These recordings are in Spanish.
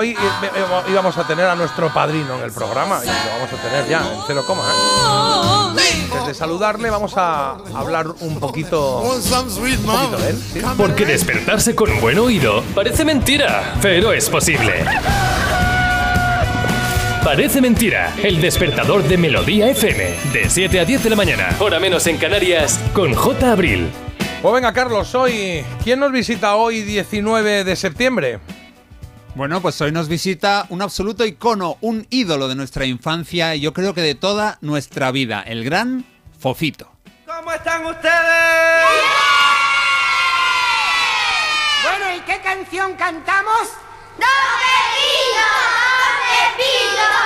Hoy íbamos a tener a nuestro padrino en el programa y lo vamos a tener ya en cero coma. ¿eh? Antes de saludarle vamos a hablar un poquito, un poquito de él. Porque despertarse con un buen oído parece mentira, pero es posible. Parece mentira, el despertador de Melodía FM, de 7 a 10 de la mañana, hora menos en Canarias, con J. Abril. Pues venga, Carlos, hoy, ¿quién nos visita hoy 19 de septiembre? Bueno, pues hoy nos visita un absoluto icono, un ídolo de nuestra infancia y yo creo que de toda nuestra vida, el gran Fofito. ¿Cómo están ustedes? Bueno, ¿y qué canción cantamos? ¡Don Pepito! ¡Don Pepito!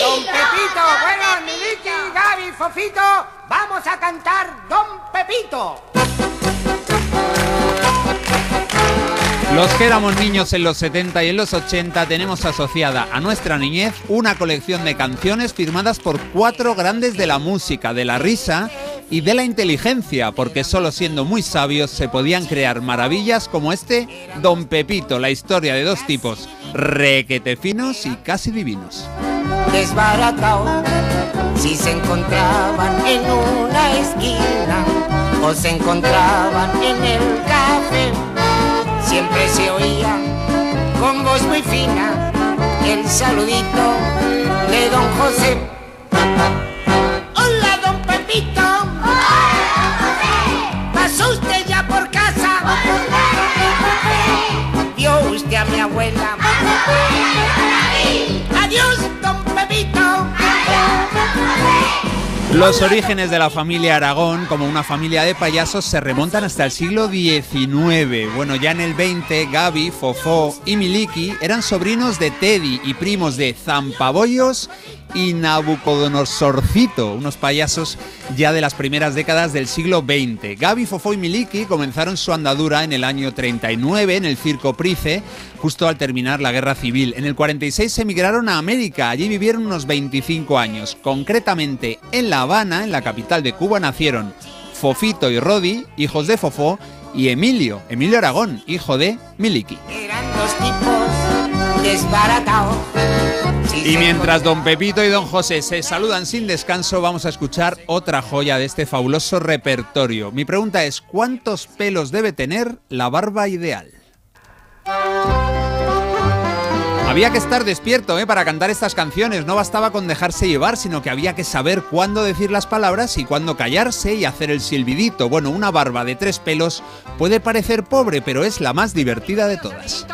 ¡Don Pepito! Bueno, Miliki, Gaby, Fofito, vamos a cantar Don Pepito. Los que éramos niños en los 70 y en los 80 tenemos asociada a nuestra niñez una colección de canciones firmadas por cuatro grandes de la música, de la risa y de la inteligencia, porque solo siendo muy sabios se podían crear maravillas como este Don Pepito, la historia de dos tipos requete finos y casi divinos. Desbaratado, si se encontraban en una esquina o se encontraban en el café siempre se oía con voz muy fina el saludito de don José. Hola, don Pepito. Hola, ¿Pasó usted ya por casa? Vio usted a mi abuela. Adiós, don Pepito. Los orígenes de la familia Aragón, como una familia de payasos, se remontan hasta el siglo XIX. Bueno, ya en el 20, Gaby, Fofó y Miliki eran sobrinos de Teddy y primos de Zampabollos y Nabucodonosorcito, unos payasos ya de las primeras décadas del siglo XX. Gaby, Fofó y Miliki comenzaron su andadura en el año 39 en el Circo Price, justo al terminar la Guerra Civil. En el 46 emigraron a América, allí vivieron unos 25 años. Concretamente en La Habana, en la capital de Cuba, nacieron Fofito y Rodi, hijos de Fofó, y Emilio, Emilio Aragón, hijo de Miliki. Eran dos tipos desbaratados. Y mientras don Pepito y don José se saludan sin descanso, vamos a escuchar otra joya de este fabuloso repertorio. Mi pregunta es, ¿cuántos pelos debe tener la barba ideal? Había que estar despierto ¿eh? para cantar estas canciones, no bastaba con dejarse llevar, sino que había que saber cuándo decir las palabras y cuándo callarse y hacer el silbidito. Bueno, una barba de tres pelos puede parecer pobre, pero es la más divertida de todas.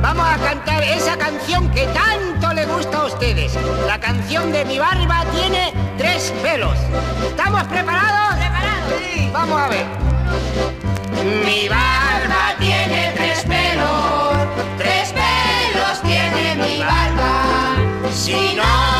Vamos a cantar esa canción que tanto le gusta a ustedes. La canción de Mi barba tiene tres pelos. ¿Estamos preparados? ¡Preparados! Sí. Vamos a ver. Mi barba tiene tres pelos. Tiene mi barba. Si no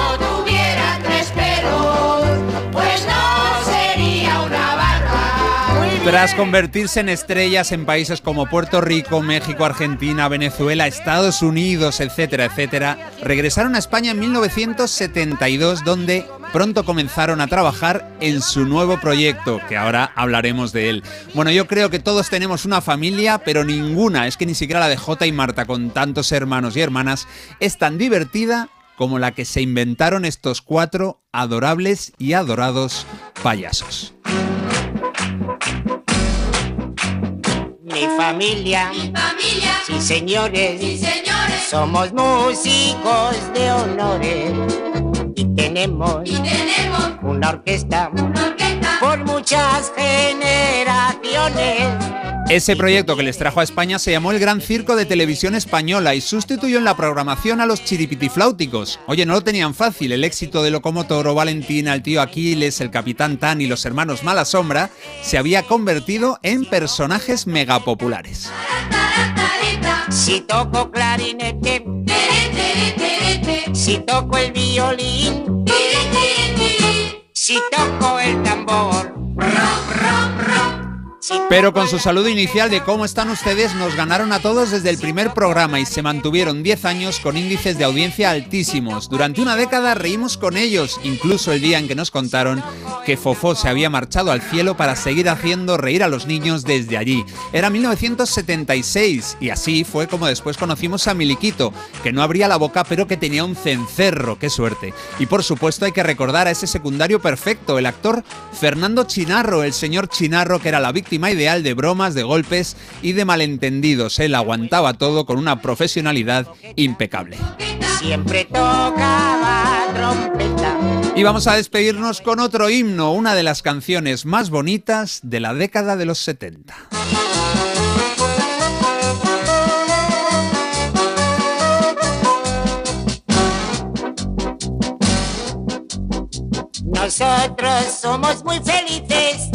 Tras convertirse en estrellas en países como Puerto Rico, México, Argentina, Venezuela, Estados Unidos, etcétera, etcétera, regresaron a España en 1972, donde pronto comenzaron a trabajar en su nuevo proyecto, que ahora hablaremos de él. Bueno, yo creo que todos tenemos una familia, pero ninguna, es que ni siquiera la de Jota y Marta, con tantos hermanos y hermanas, es tan divertida como la que se inventaron estos cuatro adorables y adorados payasos. Mi familia, Mi familia, sí señores, sí señores, somos músicos de honores. Y tenemos y tenemos una orquesta una orquesta por muchas generaciones. Ese proyecto que les trajo a España se llamó el Gran Circo de Televisión Española y sustituyó en la programación a los chiripitifláuticos. Oye, no lo tenían fácil, el éxito de Locomotoro, Valentina, el tío Aquiles, el Capitán Tan y los hermanos Mala Sombra se había convertido en personajes megapopulares. Si toco clarinete, si toco el violín, si toco el tambor, rom, rom, rom, Pero con su saludo inicial de cómo están ustedes nos ganaron a todos desde el primer programa y se mantuvieron 10 años con índices de audiencia altísimos. Durante una década reímos con ellos, incluso el día en que nos contaron que Fofó se había marchado al cielo para seguir haciendo reír a los niños desde allí. Era 1976 y así fue como después conocimos a Miliquito, que no abría la boca pero que tenía un cencerro, qué suerte. Y por supuesto hay que recordar a ese secundario perfecto, el actor Fernando Chinarro, el señor Chinarro que era la víctima ideal de bromas, de golpes y de malentendidos. Él aguantaba todo con una profesionalidad impecable. Siempre tocaba trompeta. Y vamos a despedirnos con otro himno, una de las canciones más bonitas de la década de los 70. Nosotros somos muy felices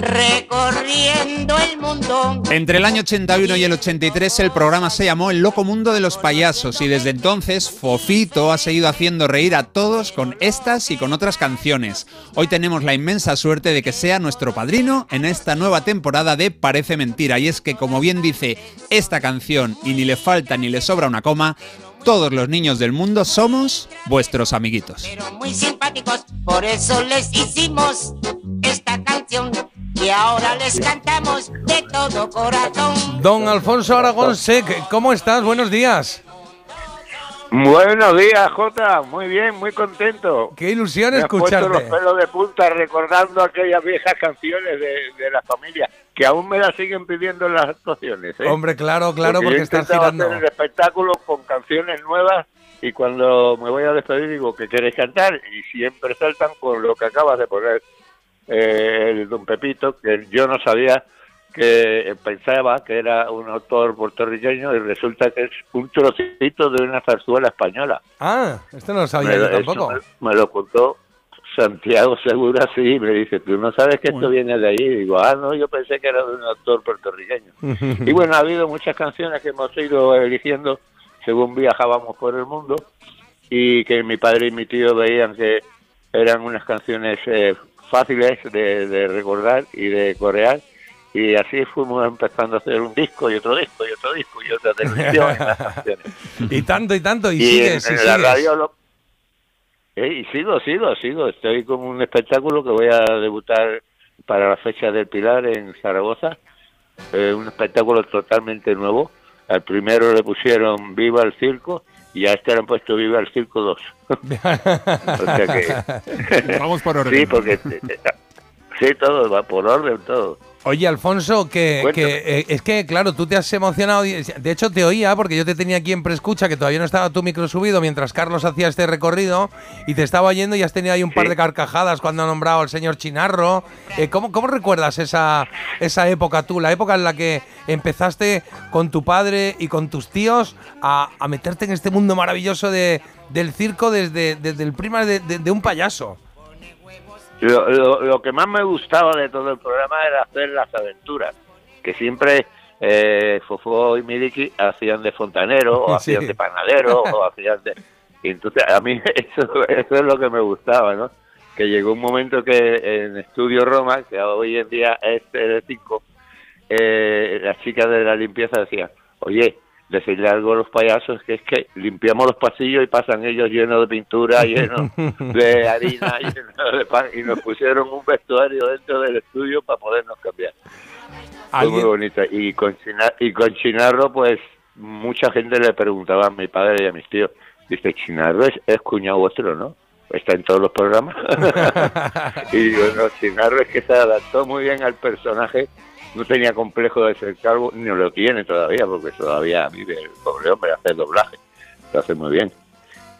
recorriendo el mundo. Entre el año 81 y el 83 el programa se llamó El Loco Mundo de los Payasos y desde entonces Fofito ha seguido haciendo reír a todos con estas y con otras canciones. Hoy tenemos la inmensa suerte de que sea nuestro padrino en esta nueva temporada de Parece Mentira y es que como bien dice esta canción y ni le falta ni le sobra una coma, todos los niños del mundo somos vuestros amiguitos. Pero muy simpáticos, por eso les hicimos esta canción y ahora les cantamos de todo corazón. Don Alfonso Aragón Sec, ¿cómo estás? Buenos días. Buenos días, Jota. Muy bien, muy contento. Qué ilusión Me has puesto los escucharte. pelos de punta recordando aquellas viejas canciones de, de la familia, que aún me las siguen pidiendo en las actuaciones. ¿eh? Hombre, claro, claro, porque he estás girando. hacer el espectáculo con canciones nuevas y cuando me voy a despedir digo que queréis cantar y siempre saltan con lo que acabas de poner eh, el Don Pepito, que yo no sabía que pensaba que era un autor puertorriqueño y resulta que es un trocito de una zarzuela española. Ah, esto no lo sabía Me, yo tampoco. me- me lo contó Santiago Segura, sí, me dice, tú no sabes que esto viene de allí. Digo, ah, no, yo pensé que era de un autor puertorriqueño. y bueno, ha habido muchas canciones que hemos ido eligiendo según viajábamos por el mundo y que mi padre y mi tío veían que eran unas canciones eh, fáciles de, de recordar y de corear. Y así fuimos empezando a hacer un disco y otro disco y otro disco y otra televisión. Y tanto y tanto, y, Y sigues, en, y en la radio lo- Eh, y sigo, sigo, sigo. Estoy con un espectáculo que voy a debutar para la fecha del Pilar en Zaragoza. Eh, un espectáculo totalmente nuevo. Al primero le pusieron Viva el Circo y a este le han puesto Viva el Circo 2. o sea que... Vamos por orden. sí, porque... Sí, todo, va por orden, todo. Oye, Alfonso, que, eh, es que, claro, tú te has emocionado. De hecho, te oía porque yo te tenía aquí en preescucha, que todavía no estaba tu micro subido mientras Carlos hacía este recorrido, y te estaba oyendo y has tenido ahí un par de carcajadas cuando ha nombrado al señor Chinarro. Eh, ¿cómo, ¿Cómo recuerdas esa, esa época tú, la época en la que empezaste con tu padre y con tus tíos a, a meterte en este mundo maravilloso de, del circo desde, desde el prima de, de- de un payaso? Lo, lo- lo que más me gustaba de todo el programa era hacer las aventuras, que siempre eh, Fofó y Miliki hacían de fontanero, o Sí. hacían de panadero, o hacían de... y entonces a mí eso, eso es lo que me gustaba, ¿no? Que llegó un momento que en Estudio Roma, que hoy en día es Tele5, eh, las chicas de la limpieza decían, oye, decirle algo a los payasos que es que limpiamos los pasillos y pasan ellos llenos de pintura, llenos de harina, llenos de pan, y nos pusieron un vestuario dentro del estudio para podernos cambiar. Fue muy ¿Alguien- bonito. Y con, China- y con Chinarro, pues, mucha gente le preguntaba a mi padre y a mis tíos, dice, Chinarro es, es cuñado vuestro, ¿no? Está en todos los programas. y digo, no, Chinarro es que se adaptó muy bien al personaje, no tenía complejo de ser calvo, ni lo tiene todavía, porque todavía vive el pobre hombre, hace doblaje, lo hace muy bien.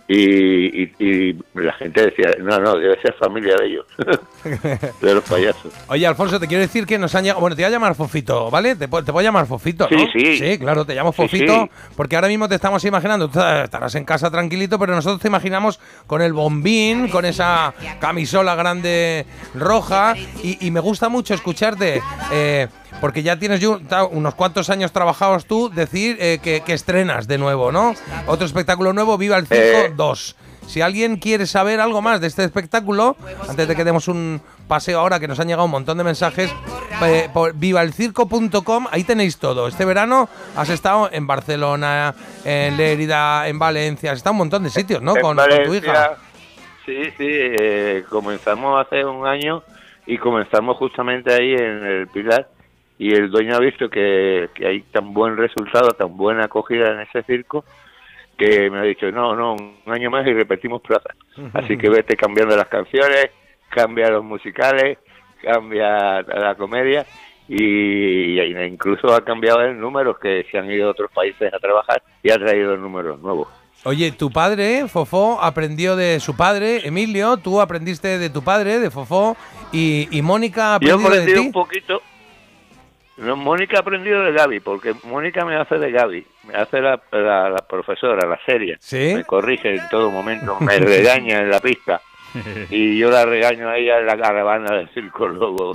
Y, y, y la gente decía, no, no, debe ser familia de ellos, de los payasos. Oye, Alfonso, te quiero decir que nos han llegado. Bueno, te voy a llamar Fofito, ¿vale? Te, te puedo llamar Fofito, ¿no? Sí, sí. Sí, claro, te llamo Sí, Fofito, sí. porque ahora mismo te estamos imaginando. Tú estarás en casa tranquilito, pero nosotros te imaginamos con el bombín, con esa camisola grande roja. Y, y me gusta mucho escucharte, eh, porque ya tienes yo unos cuantos años trabajados tú, decir eh, que, que estrenas de nuevo, ¿no? Otro espectáculo nuevo, Viva el Circo Eh. 2. Si alguien quiere saber algo más de este espectáculo, antes de que demos un paseo ahora, que nos han llegado un montón de mensajes, eh, por vivalcirco.com, ahí tenéis todo. Este verano has estado en Barcelona, en Lérida, en Valencia, has estado en un montón de sitios, ¿no? Con, con tu hija. Sí, sí, eh, comenzamos hace un año y comenzamos justamente ahí en el Pilar y el dueño ha visto que, que hay tan buen resultado, tan buena acogida en ese circo que me ha dicho, no, no, un año más y repetimos plaza. Así que vete cambiando las canciones, cambia los musicales, cambia la comedia y, y incluso ha cambiado el número que se han ido a otros países a trabajar y ha traído números nuevos. Oye, tu padre, Fofó, aprendió de su padre, Emilio, tú aprendiste de tu padre, de Fofó, y, y Mónica ha Yo he aprendido de ti. un poquito. No, Mónica ha aprendido de Gaby, porque Mónica me hace de Gaby, me hace la, la, la profesora, la seria. ¿Sí? Me corrige en todo momento, me regaña en la pista. Y yo la regaño a ella en la caravana del circo luego.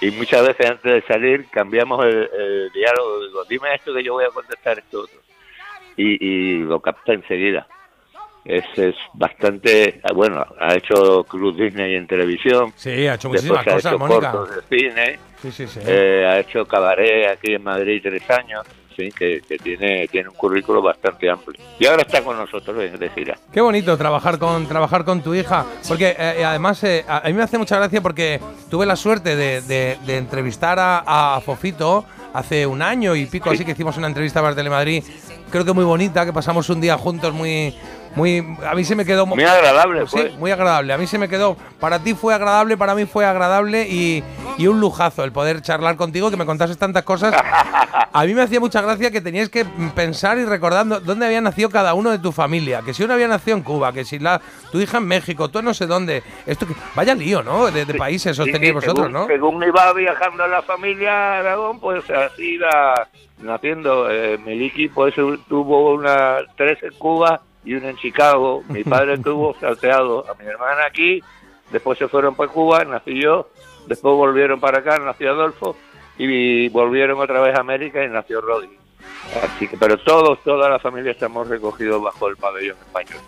Y muchas veces antes de salir cambiamos el, el diálogo. Digo, dime esto que yo voy a contestar esto otro. Y, y lo capta enseguida. Es, es bastante. Bueno, ha hecho Cruz Disney en televisión. Sí, ha hecho muchísimas ha cosas, hecho Mónica. cortos de cine. Sí, sí, sí. Eh, ha hecho cabaret aquí en Madrid tres años. Sí, que, que tiene, tiene un currículo bastante amplio. Y ahora está con nosotros en de gira. Qué bonito trabajar con trabajar con tu hija, porque eh, además eh, a mí me hace mucha gracia porque tuve la suerte de, de- de entrevistar a, a Fofito hace un año y pico, así que hicimos una entrevista para Telemadrid, creo que muy bonita, que pasamos un día juntos muy muy a mí se me quedó Muy agradable, Sí, pues. muy agradable. A mí se me quedó. Para ti fue agradable, para mí fue agradable y, y un lujazo el poder charlar contigo, que me contases tantas cosas. A mí me hacía mucha gracia que tenías que pensar y recordar dó- dónde había nacido cada uno de tu familia. Que si uno había nacido en Cuba, que si la, tu hija en México, tú no sé dónde. Esto que, vaya lío, ¿no? De, de países os Sí, tenéis sí, vosotros, según, ¿no? Según iba viajando la familia Aragón, pues así iba naciendo. Eh, Miliki pues tuvo una tres en Cuba y una en Chicago. Mi padre tuvo salteado a mi hermana aquí, después se fueron para Cuba, nací yo, después volvieron para acá, nació Adolfo y volvieron otra vez a América y nació Roddy. Así que, pero todos, toda la familia estamos recogidos bajo el pabellón español.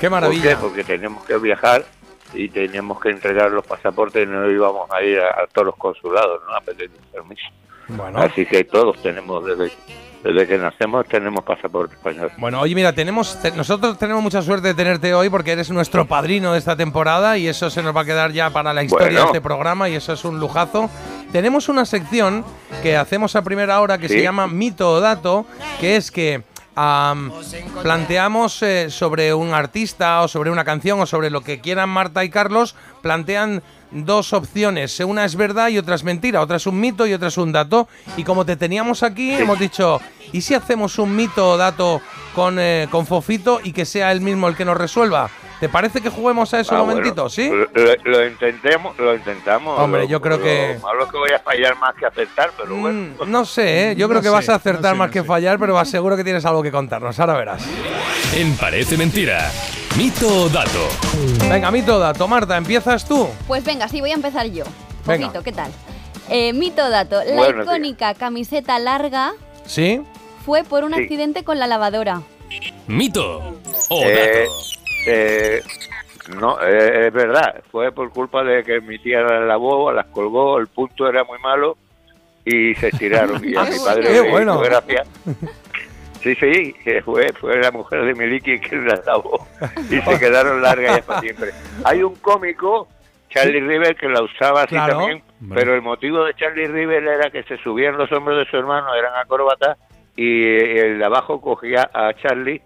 Qué ¿Por maravilla. qué? Porque teníamos que viajar y teníamos que entregar los pasaportes y no íbamos a ir a, a todos los consulados, ¿no? A pedir permiso. Bueno. Así que todos tenemos, desde, desde que nacemos, tenemos pasaporte español. Bueno, oye, mira, tenemos te- nosotros tenemos mucha suerte de tenerte hoy porque eres nuestro padrino de esta temporada y eso se nos va a quedar ya para la historia Bueno. de este programa y eso es un lujazo. Tenemos una sección que hacemos a primera hora que se llama Mito o Dato, que es que am, planteamos eh, sobre un artista o sobre una canción o sobre lo que quieran Marta y Carlos, plantean dos opciones, una es verdad y otra es mentira, otra es un mito y otra es un dato. Y como te teníamos aquí, hemos dicho, ¿y si hacemos un mito o dato con, eh, con Fofito y que sea él mismo el que nos resuelva? ¿Te parece que juguemos a eso Ah, un bueno, momentito? ¿Sí? Lo, intentemos, lo intentamos. Hombre, Lo- yo creo lo que- malo es que voy a fallar más que acertar, pero bueno. Mm, no sé, ¿eh? yo creo que vas a acertar no sé, más no que sé. fallar, pero seguro que tienes algo que contarnos. Ahora verás. En Parece Mentira. Mito o dato. Venga, mito o dato. Marta, ¿empiezas tú? Pues venga, sí, voy a empezar yo. Venga. Poquito, ¿qué tal? Eh, mito dato. La Bueno, icónica camiseta larga ¿Sí? fue por un Sí. accidente con la lavadora. Mito o Eh, dato. Eh, no, eh, es verdad. Fue por culpa de que mi tía las lavó, las colgó, el punto era muy malo y se estiraron. y a mi padre le bueno. hizo gracia. Sí, sí, que fue, fue la mujer de Miliki quien las lavó y se quedaron largas ya para siempre. Hay un cómico, Charlie River, que la usaba así Claro. también, pero el motivo de Charlie River era que se subían los hombros de su hermano, eran acróbatas, y el de abajo cogía a Charlie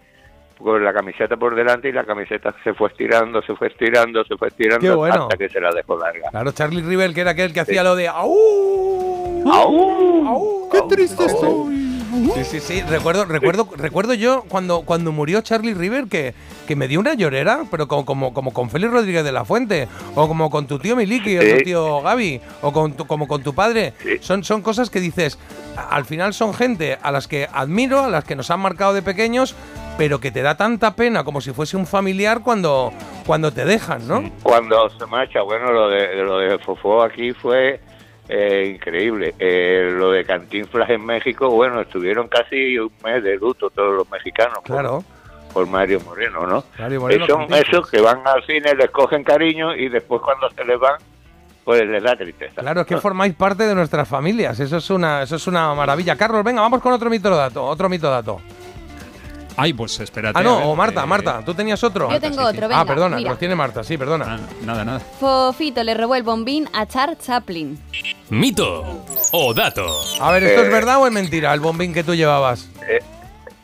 con la camiseta por delante y la camiseta se fue estirando, se fue estirando, se fue estirando Qué bueno. hasta que se la dejó larga. Claro, Charlie Rivel, que era aquel que hacía lo de ¡Au! ¡Au! ¡Au! ¡Qué triste estoy! Sí, sí, sí. Recuerdo, recuerdo, recuerdo yo cuando, cuando murió Charlie River que, que me dio una llorera, pero como, como, como con Félix Rodríguez de la Fuente, o como con tu tío Miliki, o Sí. tu tío Gaby, o con tu- como con tu padre. Sí. Son, son cosas que dices, al final son gente a las que admiro, a las que nos han marcado de pequeños, pero que te da tanta pena como si fuese un familiar cuando, cuando te dejan, ¿no? Cuando se marcha, bueno, lo de, lo de Fofó aquí fue eh, increíble. Eh, lo de Cantinflas en México, bueno, estuvieron casi un mes de luto todos los mexicanos. por- Claro. por Mario Moreno, ¿no? Mario Moreno son esos que van al cine, les cogen cariño y después cuando se les van, pues les da tristeza. Claro, es que formáis parte de nuestras familias. Eso es una, eso es una maravilla. Carlos, venga, vamos con otro mito dato. Otro mito dato. Ay, pues espérate. Ah, no, ver, o Marta, eh, Marta, tú tenías otro. Yo tengo sí, sí. otro, venga. ah, perdona, mira. los tiene Marta, sí, perdona. Ah, nada, nada. Fofito le robó el bombín a Charles Chaplin. Mito o dato. A ver, ¿esto es Eh. verdad o es mentira? El bombín que tú llevabas.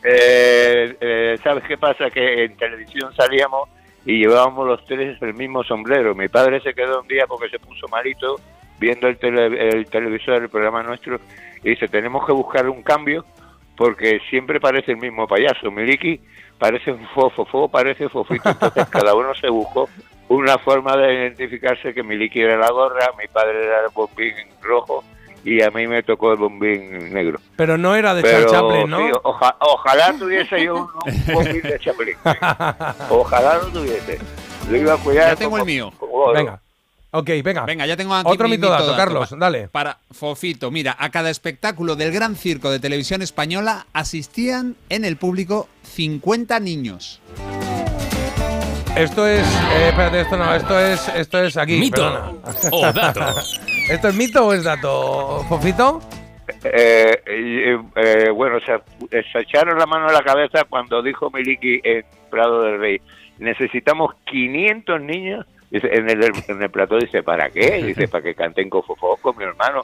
Eh, eh, ¿Sabes qué pasa? Que en televisión salíamos y llevábamos los tres el mismo sombrero. Mi padre se quedó un día porque se puso malito viendo el, tele- el televisor, el programa nuestro, y dice, tenemos que buscar un cambio porque siempre parece el mismo payaso. Miliki parece fofo, fofo parece fofito. Entonces cada uno se buscó una forma de identificarse que Miliki era la gorra, mi padre era el bombín rojo y a mí me tocó el bombín negro. Pero no era de Pero, Chaplin, ¿no? sí, oja- ojalá tuviese yo un, un bombín de Chaplin. Ojalá lo tuviese. Lo iba a cuidar. Ya tengo como- el mío. como. Venga. Ok, venga. Venga, ya tengo aquí Otro mi mito dato, Carlos, dale. Para Fofito, mira, a cada espectáculo del Gran Circo de Televisión Española asistían en el público 50 niños. Esto es. eh, espérate, esto no, esto es, esto es aquí. Mito perdona. o dato. ¿Esto es mito o es dato, Fofito? Eh, eh, eh, bueno, se, se echaron la mano a la cabeza cuando dijo Miliki en Prado del Rey, necesitamos 500 niños. Dice, en, el, en el plató dice, ¿para qué? Dice, para que canten con mi hermano.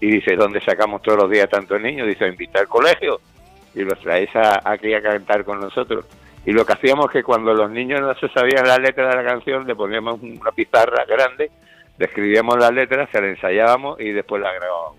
Y dice, ¿dónde sacamos todos los días tantos niños? Dice, a invitar al colegio. Y los traéis a- aquí a cantar con nosotros. Y lo que hacíamos es que cuando los niños no se sabían la letra de la canción, le poníamos una pizarra grande, le escribíamos las letras, se la ensayábamos y después la grabábamos.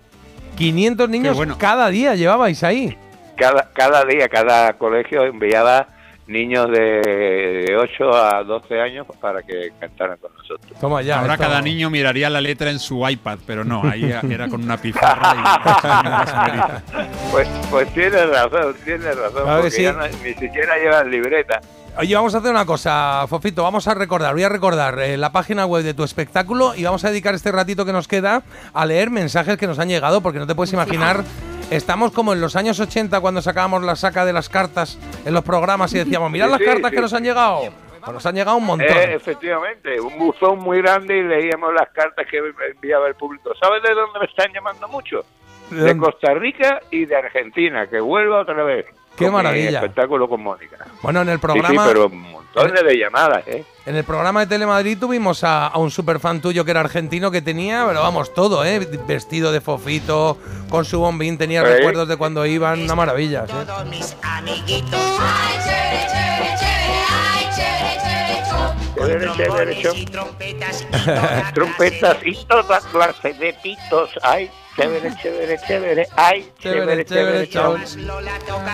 500 niños bueno. cada día llevabais ahí. cada, cada día, cada colegio enviaba niños de 8 a 12 años para que cantaran con nosotros. Toma ya. Ahora esto- cada niño miraría la letra en su iPad, pero no, ahí era con una pizarra y una señorita. Pues, pues tienes razón, tienes razón, Claro porque sí. ya no- ni siquiera llevan libreta. Oye, vamos a hacer una cosa, Fofito. Vamos a recordar, voy a recordar eh, la página web de tu espectáculo y vamos a dedicar este ratito que nos queda a leer mensajes que nos han llegado, porque no te puedes imaginar. Estamos como en los años 80 cuando sacábamos la saca de las cartas en los programas y decíamos, mirad Sí, las sí, cartas sí. que nos han llegado. Pues nos han llegado un montón. Eh, efectivamente, un buzón muy grande y leíamos las cartas que enviaba el público. ¿Sabes de dónde me están llamando mucho? ¿De? Costa Rica y de Argentina, que vuelva otra vez. Qué maravilla. espectáculo con Mónica. Bueno, en el Sí, programa, sí, pero montones de llamadas, ¿eh? en el programa de Telemadrid tuvimos a, a un superfan tuyo que era argentino que tenía, pero vamos, todo, ¿eh? Vestido de fofito, con su bombín, tenía ¿Eh? recuerdos de cuando iban, una maravilla. ¿eh? Todos mis amiguitos Ay, chévere, chévere, chévere, ay, chévere, chévere, chon. con trompetas y toda trompetas clase y toda clase de pitos. Ay, chévere, chévere, chévere. Ay, Chévere, chévere, chévere, chévere, chao.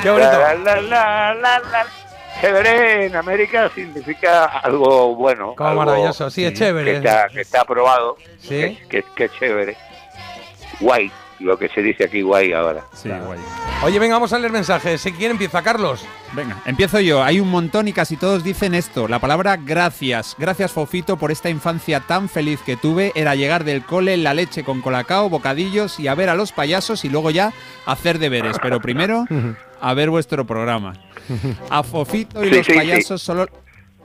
Qué bonito. La, la, la, la, la. Chévere en América significa algo bueno. Como algo maravilloso, sí, es chévere. Que está, que está aprobado. Sí. Que, que, que chévere. Guay, lo que se dice aquí guay ahora. Sí, guay. Oye, venga, vamos a leer mensajes. Si quién empieza, Carlos. Venga, empiezo yo. Hay un montón y casi todos dicen esto. La palabra gracias. Gracias, Fofito, por esta infancia tan feliz que tuve. Era llegar del cole, la leche con colacao, bocadillos y a ver a los payasos y luego ya hacer deberes. Pero primero, a ver vuestro programa. A Fofito y Sí, los sí, sí. payasos solo...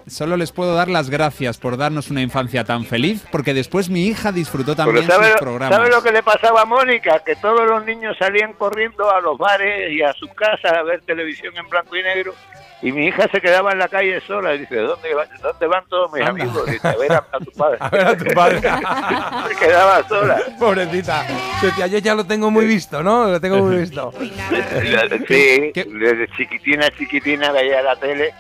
Solo les puedo dar las gracias por darnos una infancia tan feliz, porque después mi hija disfrutó también ¿sabe, sus programas. ¿sabe lo que le pasaba a Mónica? Que todos los niños salían corriendo a los bares y a sus casas a ver televisión en blanco y negro. Y mi hija se quedaba en la calle sola y dice, ¿dónde, va- dónde van todos mis Anda. amigos? Dice, a ver a, a tu padre. A ver a tu padre. se quedaba sola. Pobrecita. Decía, yo ya lo tengo muy visto, ¿no? Lo tengo muy visto. Sí, ¿Qué? desde chiquitina, chiquitina veía la tele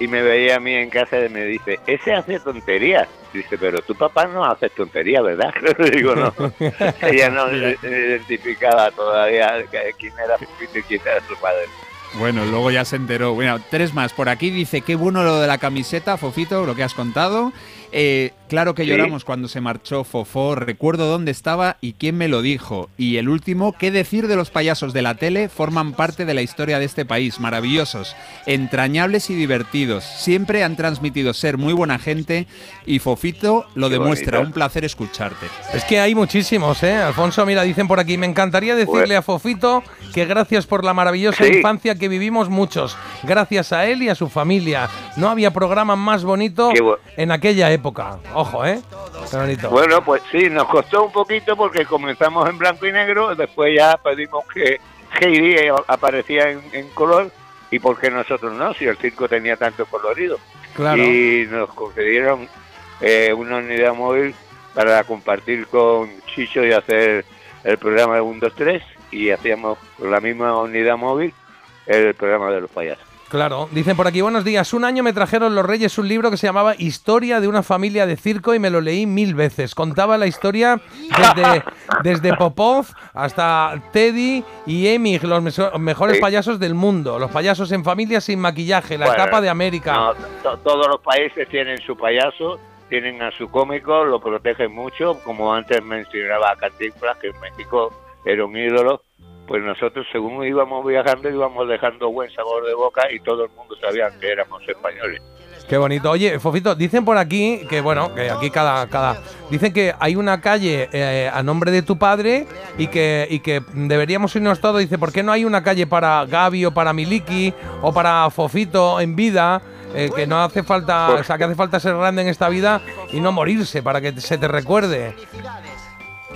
y me veía a mí en casa y me dice, ese hace tonterías. Dice, pero tu papá no hace tonterías, ¿verdad? Digo, no. Ella no identificaba todavía quién era y quién era su padre. Bueno, luego ya se enteró. Bueno, tres más. Por aquí dice, qué bueno lo de la camiseta, Fofito, lo que has contado. Eh, claro que Sí. lloramos cuando se marchó Fofó. Recuerdo dónde estaba y quién me lo dijo. Y el último, qué decir de los payasos de la tele. Forman parte de la historia de este país. Maravillosos, entrañables y divertidos. Siempre han transmitido ser muy buena gente y Fofito lo Qué demuestra. bonito. Un placer escucharte. Es que hay muchísimos, ¿eh? Alfonso, mira, dicen por aquí, me encantaría decirle Pues- a Fofito que gracias por la maravillosa Sí. infancia que vivimos muchos, gracias a él y a su familia. No había programa más bonito en aquella época. Ojo, ¿eh? Qué bonito. Bueno, pues sí, nos costó un poquito porque comenzamos en blanco y negro, después ya pedimos que Heidi aparecía en, en color y porque nosotros no, si el circo tenía tanto colorido. Claro. Y nos concedieron eh, una unidad móvil para compartir con Chicho y hacer el programa de 1, 2, 3 y hacíamos con la misma unidad móvil el programa de los payasos. Claro, dicen por aquí, buenos días. Un año me trajeron los Reyes un libro que se llamaba Historia de una familia de circo y me lo leí mil veces. Contaba la historia desde, desde Popov hasta Teddy y Emig, los mejores Sí. payasos del mundo. Los payasos en familia sin maquillaje, la Bueno, etapa de América. No, to- todos los países tienen su payaso, tienen a su cómico, lo protegen mucho, como antes mencionaba a Cantinflas, que en México era un ídolo, pues nosotros según íbamos viajando íbamos dejando buen sabor de boca y todo el mundo sabía que éramos españoles. Qué bonito. Oye, Fofito, dicen por aquí que, bueno, que aquí cada. cada dicen que hay una calle eh, a nombre de tu padre y que, y que deberíamos irnos todos. Dice, ¿por qué no hay una calle para Gaby o para Miliki o para Fofito en vida? Eh, que no hace falta, o sea, que hace falta ser grande en esta vida y no morirse para que se te recuerde.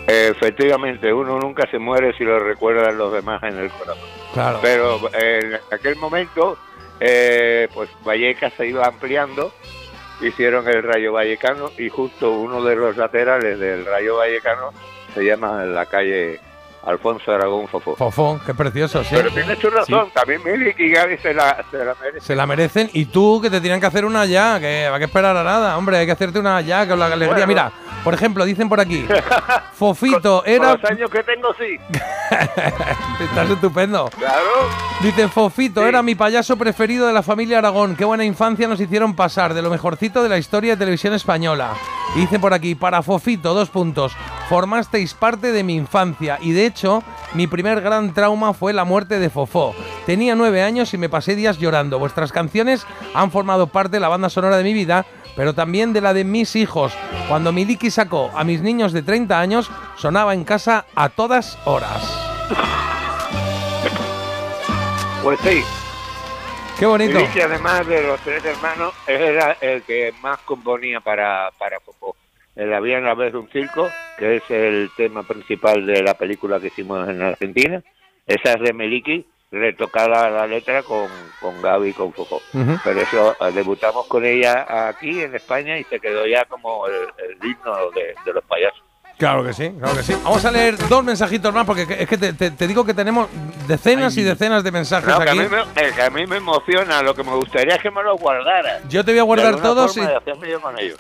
Efectivamente, uno nunca se muere si lo recuerdan los demás en el corazón. Claro. Pero en aquel momento, eh, pues Vallecas se iba ampliando, hicieron el Rayo Vallecano y justo uno de los laterales del Rayo Vallecano se llama la calle Alfonso Aragón Fofó. Fofón, qué precioso, sí. Pero tienes tu razón, también Milik y Gaby se la, se la merecen. Se la merecen y tú que te tienen que hacer una ya, que va que esperar a nada, hombre, hay que hacerte una ya con la alegría. Bueno. Mira, por ejemplo, dicen por aquí, Fofito Con era... los años que tengo, sí. Estás estupendo. Claro. Dicen Fofito, Sí. era mi payaso preferido de la familia Aragón. Qué buena infancia nos hicieron pasar, de lo mejorcito de la historia de televisión española. Y dicen por aquí, para Fofito, dos puntos. Formasteis parte de mi infancia y de hecho, mi primer gran trauma fue la muerte de Fofó. Tenía nueve años y me pasé días llorando. Vuestras canciones han formado parte de la banda sonora de mi vida, pero también de la de mis hijos. Cuando Miliki sacó a mis niños de 30 años, sonaba en casa a todas horas. Pues sí, Qué bonito. Miliki, además de los tres hermanos, era el que más componía para, para Fofó. El Había una vez un circo, que es el tema principal de la película que hicimos en Argentina. Esa es de Meliki, retocada la letra con, con Gaby y con Fofó. Ujú. Pero eso, eh, debutamos con ella aquí en España y se quedó ya como el, el himno de, de los payasos. Claro que sí, claro que sí. Vamos a leer dos mensajitos más porque es que te, te- te digo que tenemos decenas y decenas de mensajes No, que a, aquí. mí me, eh, que a mí me emociona, lo que me gustaría es que me lo guardara. Yo te voy a guardar todos y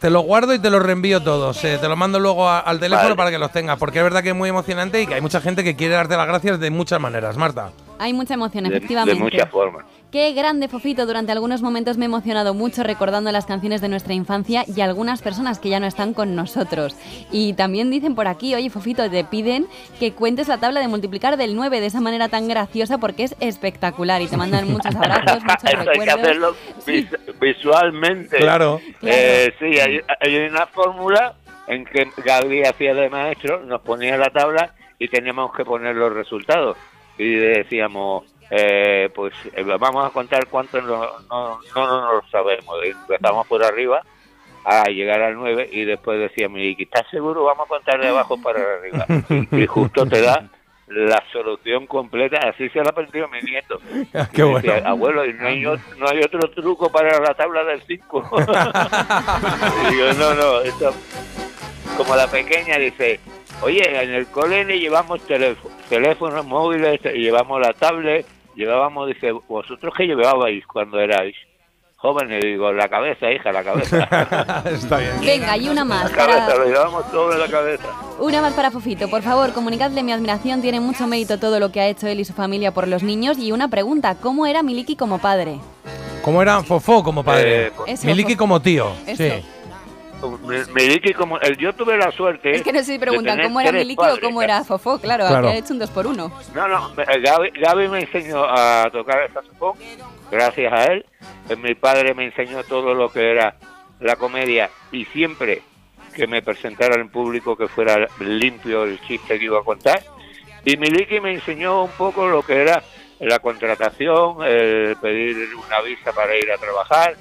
te los guardo y te los reenvío todos. Eh, te los mando luego a- al teléfono Vale. para que los tengas porque es verdad que es muy emocionante y que hay mucha gente que quiere darte las gracias de muchas maneras, Marta. Hay mucha emoción, De, de efectivamente. muchas formas. Qué grande, Fofito. Durante algunos momentos me he emocionado mucho recordando las canciones de nuestra infancia y algunas personas que ya no están con nosotros. Y también dicen por aquí, oye, Fofito, te piden que cuentes la tabla de multiplicar del 9 de esa manera tan graciosa porque es espectacular y te mandan muchos abrazos, muchos Eso hay que recuerdos. hacerlo Sí. visualmente. Claro. Eh, sí, hay, hay una fórmula en que Gaby hacía de maestro, nos ponía la tabla y teníamos que poner los resultados. Y decíamos, eh, pues eh, vamos a contar cuántos no, no, no, no lo sabemos. Y Empezamos por arriba a llegar al 9 y después decíamos, ¿y estás seguro? Vamos a contar de abajo para arriba. Y justo te da la solución completa. Así se la aprendió mi nieto. Qué Y bueno. decía, abuelo, ¿y no hay, ot- no hay otro truco para la tabla del 5? y digo, no, no, esto, como la pequeña dice, oye, en el cole le llevamos teléfo- teléfonos móviles, llevamos la tablet, llevábamos, dice, ¿vosotros qué llevabais cuando erais jóvenes? Y digo, la cabeza, hija, la cabeza. Está bien. Venga, y una La más. cabeza, Para, lo llevamos todo en la cabeza. una más para Fofito. Por favor, comunicadle mi admiración. Tiene mucho mérito todo lo que ha hecho él y su familia por los niños. Y una pregunta, ¿cómo era Miliki como padre? ¿Cómo era Fofó como padre? Eh, pues- Miliki como tío. Eso. Sí. Que como el, yo tuve la suerte. Es que no sé si preguntan cómo era Miliki o cómo era Fofó. Claro, Claro. aquí ha hecho un dos por uno. No, no, me- Gaby, Gaby me enseñó a tocar el saxofón, gracias a él. Eh, Mi padre me enseñó todo lo que era la comedia y siempre que me presentara en público que fuera limpio el chiste que iba a contar. Y Miliki me enseñó un poco lo que era la contratación, el pedir una visa para ir a trabajar,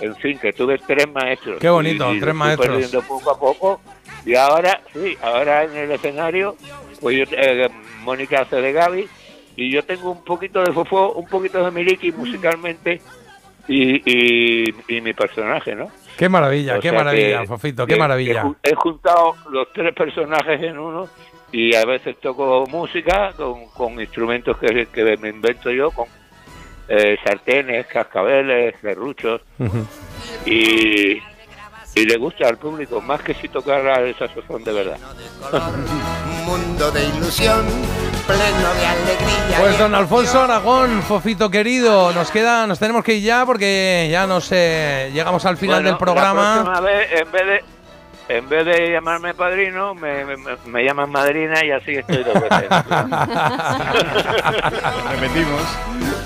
en fin, que tuve tres maestros. Qué bonito, Y- y tres maestros. perdiendo poco a poco. Y ahora, sí, ahora en el escenario, pues yo, eh, Mónica hace de Gaby, y yo tengo un poquito de Fofó, un poquito de Miliki musicalmente, y, y, y mi personaje, ¿no? Qué maravilla, O qué maravilla, que- Fofito, que- qué maravilla. que He juntado los tres personajes en uno y a veces toco música con, con instrumentos que, que me invento yo, con eh, sartenes, cascabeles, serruchos y, y le gusta al público más que si tocara el saxofón de verdad. Mundo de ilusión, pleno de alegría. Pues don Alfonso. Aragón, Fofito querido, nos queda, nos tenemos que ir ya porque ya no sé, llegamos al final Bueno, del programa. La próxima vez, en vez de en vez de llamarme padrino, me, me, me llaman madrina y así estoy dos veces. Repetimos.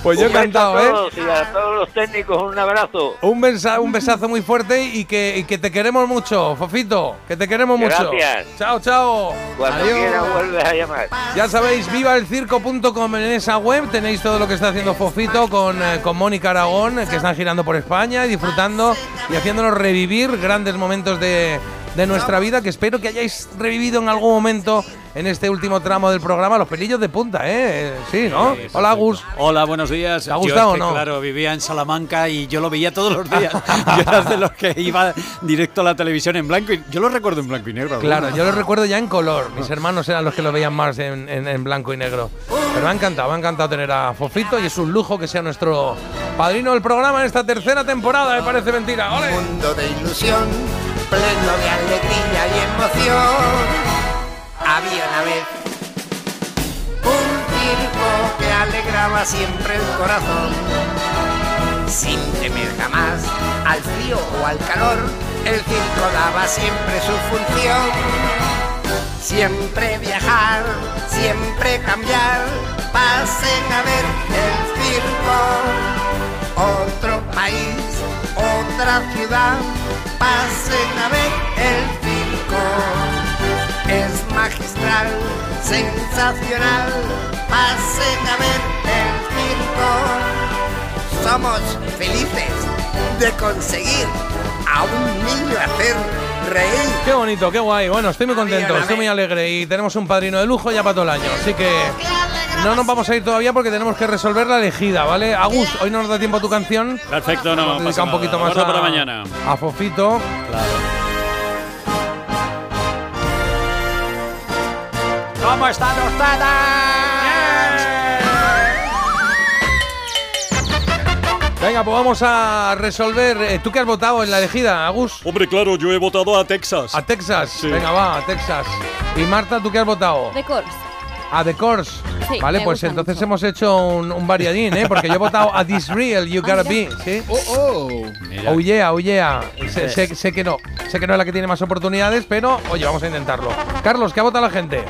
Pues yo encantado, ¿eh? todos Y a todos los técnicos, un abrazo. Un, besa- un besazo muy fuerte y que, y que te queremos mucho, Fofito, que te queremos mucho. Gracias. Chao, chao. Cuando Adiós. quiera vuelves a llamar. Ya sabéis, vivaelcirco.com en esa web tenéis todo lo que está haciendo Fofito con, eh, con Mónica Aragón, que están girando por España y disfrutando y haciéndonos revivir grandes momentos de, de nuestra vida que espero que hayáis revivido en algún momento en este último tramo del programa. Los pelillos de punta, ¿eh? Sí, ¿no? Hola, Gus. Hola, buenos días. ¿Te ha Yo gustado es que, o no? Claro, vivía en Salamanca y yo lo veía todos los días. yo era de los que iba directo a la televisión en blanco y yo lo recuerdo en blanco y negro. Claro, yo lo recuerdo ya en color. Mis hermanos eran los que lo veían más en, en- en blanco y negro. Pero me ha encantado, me ha encantado tener a Fofito y es un lujo que sea nuestro padrino del programa en esta tercera temporada, me parece mentira. ¡Ole! Mundo de ilusión, pleno de alegría y emoción. Había una vez un circo que alegraba siempre el corazón. Sin temer jamás al frío o al calor, el circo daba siempre su función. Siempre viajar, siempre cambiar, pasen a ver el circo. Otro país, otra ciudad, pasen a ver el circo. Es magistral, sensacional, pasen a ver el circo. Somos felices de conseguir a un niño hacer reír. Qué bonito, qué guay. Bueno, estoy muy contento, estoy muy alegre y tenemos un padrino de lujo ya para todo el año. Así que no nos vamos a ir todavía porque tenemos que resolver la elegida, ¿vale? Agus, hoy no nos da tiempo a tu canción. Perfecto, no, Vamos a un poquito nada. más a, para mañana. a Fofito. ¿Cómo están Venga, pues vamos a resolver. eh, ¿Tú qué has votado en la elegida, Agus? Hombre, claro, yo he votado a Texas. A Texas. Venga, va, a Texas. Y Marta, ¿tú qué has votado? The Course. A The Course. Sí, vale, pues entonces mucho. hemos hecho un, un variadín, ¿eh? Porque yo he votado a This Real, You Gotta Ah, Be, mira. ¿sí? Oh, oh. Oh yeah, oh yeah. Sé, sé- sé que no, sé que no es la que tiene más oportunidades, pero oye, vamos a intentarlo. Carlos, ¿qué ha votado la gente?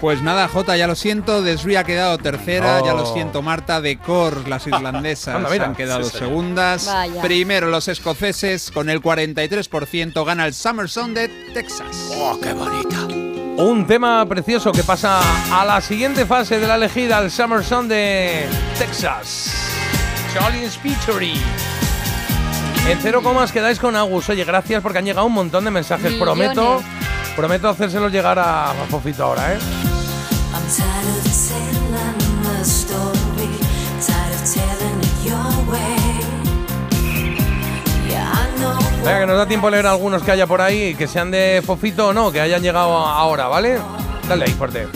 Pues nada, Jota, ya lo siento, Desri ha quedado tercera, Oh. ya lo siento, Marta, de Cor, las irlandesas Anda, mira. han quedado Sí, segundas. Vaya. Primero los escoceses, con el 43% gana el Summer Song de Texas. ¡Oh, qué bonita! Un tema precioso que pasa a la siguiente fase de la elegida, el Summer Sun de Texas. Charlie Spittery. En cero comas quedáis con Agus. Oye, gracias porque han llegado un montón de mensajes. Millones. Prometo, prometo hacérselos llegar a, a Fofito ahora, ¿eh? Venga, que nos da tiempo a leer algunos que haya por ahí, que sean de Fofito o no, que hayan llegado ahora, ¿vale? Dale ahí, fuerte.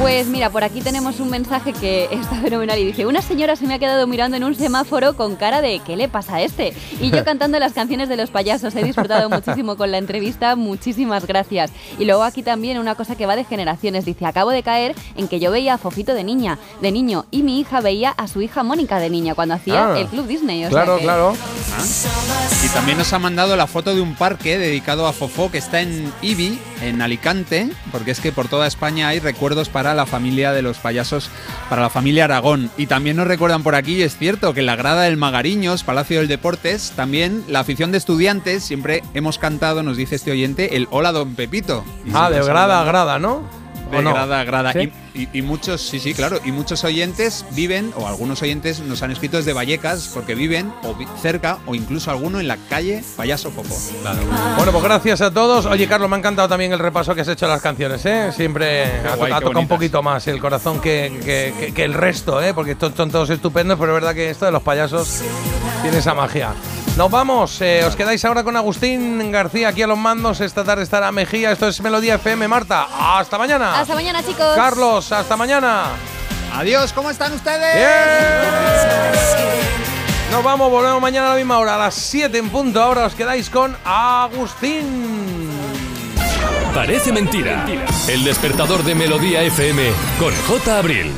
Pues mira, por aquí tenemos un mensaje que está fenomenal y dice, una señora se me ha quedado mirando en un semáforo con cara de ¿qué le pasa a este? Y yo cantando las canciones de los payasos, he disfrutado muchísimo con la entrevista, muchísimas gracias. Y luego aquí también una cosa que va de generaciones, dice, acabo de caer en que yo veía a Fofito de niña, de niño, y mi hija veía a su hija Mónica de niña cuando hacía Ah. el Club Disney. o sea Claro, que- claro. Y también nos ha mandado la foto de un parque dedicado a Fofó que está en Ibi, en Alicante, porque es que por toda España hay recuerdos para la familia de los payasos, para la familia Aragón. Y también nos recuerdan por aquí, es cierto, que en la grada del Magariños, Palacio del Deportes, también la afición de estudiantes, siempre hemos cantado, nos dice este oyente, el Hola Don Pepito. Ah, de grada a grada, ¿no? ¿O De no? grada a grada. ¿Sí? Y, y- y muchos, sí, sí, claro. Y muchos oyentes viven, o algunos oyentes nos han escrito desde Vallecas, porque viven o vi- cerca, o incluso alguno en la calle Payaso Popo. Bueno, pues gracias a todos. Oye, Carlos, me ha encantado también el repaso que has hecho a las canciones, ¿eh? Siempre ha, guay, tocado un poquito más el corazón que, que- que- que el resto, ¿eh? Porque estos son todos estupendos, pero es verdad que esto de los payasos tiene esa magia. Nos vamos, eh, os quedáis ahora con Agustín García aquí a los mandos. Esta tarde estará Mejía. Esto es Melodía FM, Marta. Hasta mañana. Hasta mañana, chicos. Carlos, hasta mañana. Adiós, ¿cómo están ustedes? Nos vamos, volvemos mañana a la misma hora, a las 7 en punto. Ahora os quedáis con Agustín. Parece mentira. El despertador de Melodía FM con J. Abril.